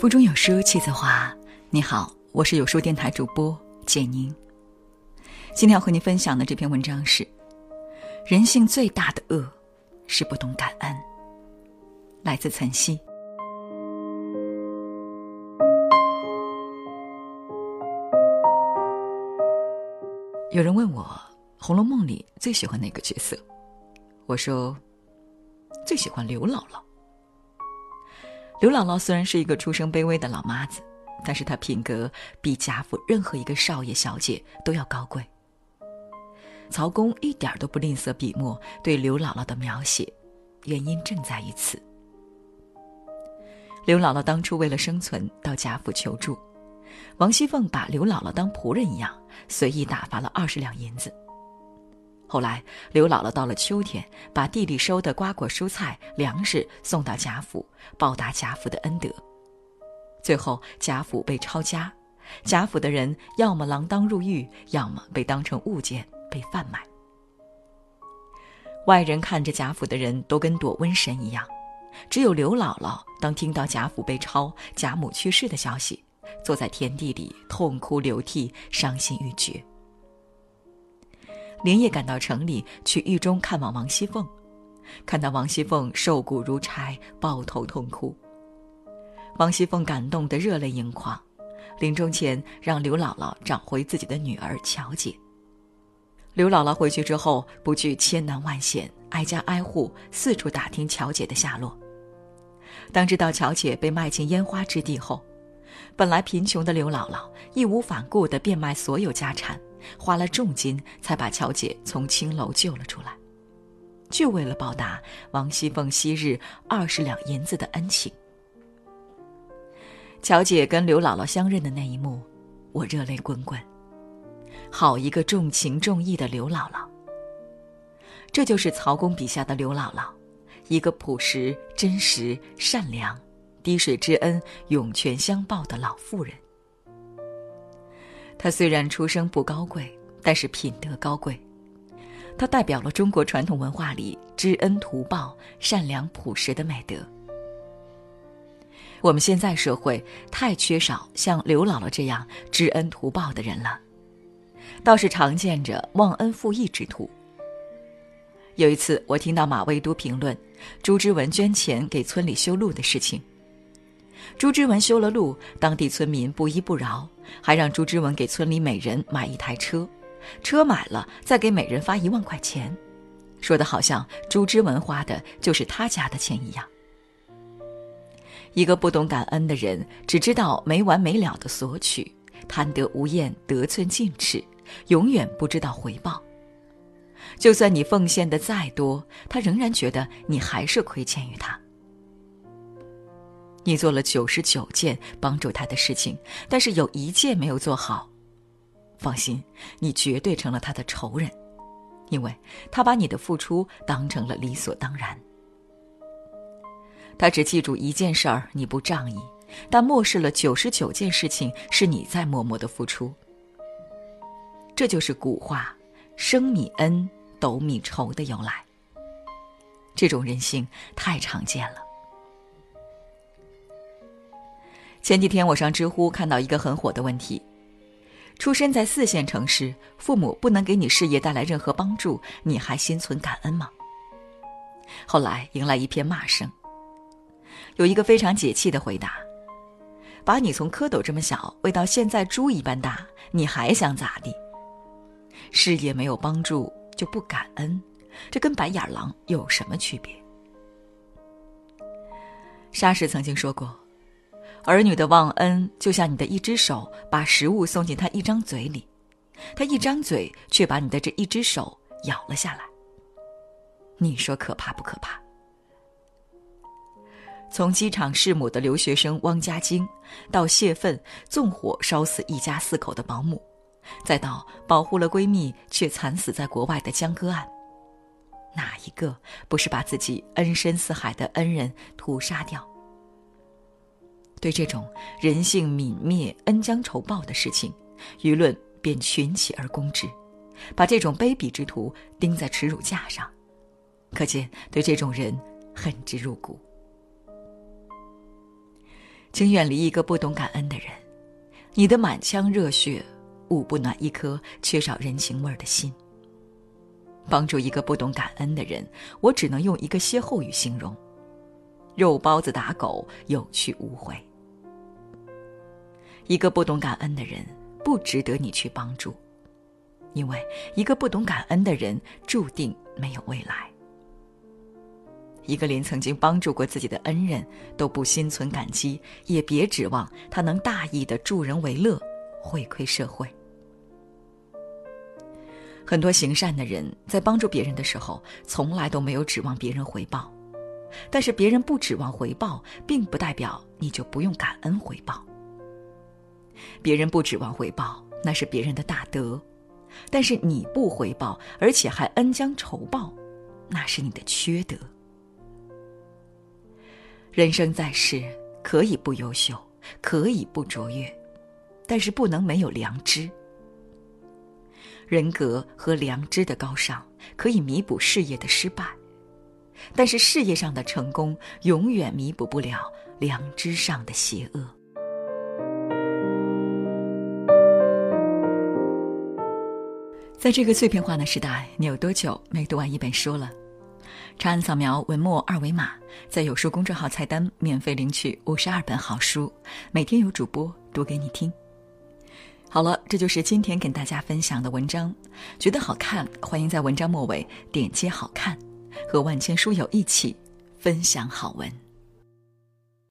腹中有书气自华。你好，我是有书电台主播简宁。今天要和你分享的这篇文章是：人性最大的恶是不懂感恩。来自岑曦。有人问我，《红楼梦》里最喜欢哪个角色？我说，最喜欢刘姥姥。刘姥姥虽然是一个出身卑微的老妈子，但是她品格比贾府任何一个少爷小姐都要高贵。曹公一点都不吝啬笔墨对刘姥姥的描写，原因正在于此。刘姥姥当初为了生存到贾府求助，王熙凤把刘姥姥当仆人一样，随意打发了二十两银子。后来，刘姥姥到了秋天，把地里收的瓜果蔬菜、粮食送到贾府，报答贾府的恩德。最后，贾府被抄家，贾府的人要么锒铛入狱，要么被当成物件被贩卖。外人看着贾府的人都跟躲瘟神一样，只有刘姥姥当听到贾府被抄、贾母去世的消息，坐在田地里痛哭流涕，伤心欲绝。连夜赶到城里去狱中看望王熙凤，看到王熙凤瘦骨如柴，抱头痛哭。王熙凤感动得热泪盈眶，临终前让刘姥姥找回自己的女儿乔姐。刘姥姥回去之后，不惧千难万险，挨家挨户四处打听乔姐的下落。当知道乔姐被卖进烟花之地后，本来贫穷的刘姥姥义无反顾地变卖所有家产。花了重金才把乔姐从青楼救了出来，就为了报答王熙凤昔日二十两银子的恩情。乔姐跟刘姥姥相认的那一幕，我热泪滚滚。好一个重情重义的刘姥姥！这就是曹公笔下的刘姥姥，一个朴实、真实、善良、滴水之恩涌泉相报的老妇人。她虽然出生不高贵，但是品德高贵。她代表了中国传统文化里知恩图报、善良朴实的美德。我们现在社会太缺少像刘姥姥这样知恩图报的人了，倒是常见着忘恩负义之徒。有一次，我听到马未都评论朱之文捐钱给村里修路的事情。朱之文修了路，当地村民不依不饶，还让朱之文给村里每人买一台车，车买了再给每人发一万块钱，说的好像朱之文花的就是他家的钱一样。一个不懂感恩的人，只知道没完没了的索取，贪得无厌，得寸进尺，永远不知道回报。就算你奉献的再多，他仍然觉得你还是亏欠于他。你做了九十九件帮助他的事情，但是有一件没有做好，放心，你绝对成了他的仇人，因为他把你的付出当成了理所当然。他只记住一件事儿你不仗义，但漠视了九十九件事情是你在默默的付出。这就是古话“升米恩，斗米仇”的由来。这种人性太常见了。前几天我上知乎看到一个很火的问题：出生在四线城市，父母不能给你事业带来任何帮助，你还心存感恩吗？后来迎来一片骂声。有一个非常解气的回答：把你从蝌蚪这么小喂到现在猪一般大，你还想咋地？事业没有帮助就不感恩，这跟白眼狼有什么区别？沙士曾经说过。儿女的忘恩，就像你的一只手把食物送进他一张嘴里，他一张嘴却把你的这一只手咬了下来。你说可怕不可怕？从机场弑母的留学生汪家晶，到泄愤纵火烧死一家四口的保姆，再到保护了闺蜜却惨死在国外的江歌案，哪一个不是把自己恩深似海的恩人屠杀掉？对这种人性泯灭、恩将仇报的事情，舆论便群起而攻之，把这种卑鄙之徒钉在耻辱架上，可见对这种人恨之入骨。请远离一个不懂感恩的人，你的满腔热血捂不暖一颗缺少人情味儿的心。帮助一个不懂感恩的人，我只能用一个歇后语形容：肉包子打狗，有去无回。一个不懂感恩的人，不值得你去帮助，因为一个不懂感恩的人，注定没有未来。一个连曾经帮助过自己的恩人都不心存感激，也别指望他能大义的助人为乐，回馈社会。很多行善的人在帮助别人的时候，从来都没有指望别人回报，但是别人不指望回报，并不代表你就不用感恩回报。别人不指望回报，那是别人的大德，但是你不回报，而且还恩将仇报，那是你的缺德。人生在世，可以不优秀，可以不卓越，但是不能没有良知。人格和良知的高尚，可以弥补事业的失败，但是事业上的成功永远弥补不了良知上的邪恶。在这个碎片化的时代，你有多久没读完一本书了？长按扫描文末二维码，在有书公众号菜单免费领取五十二本好书，每天有主播读给你听。好了，这就是今天跟大家分享的文章。觉得好看，欢迎在文章末尾点击“好看”，和万千书友一起分享好文。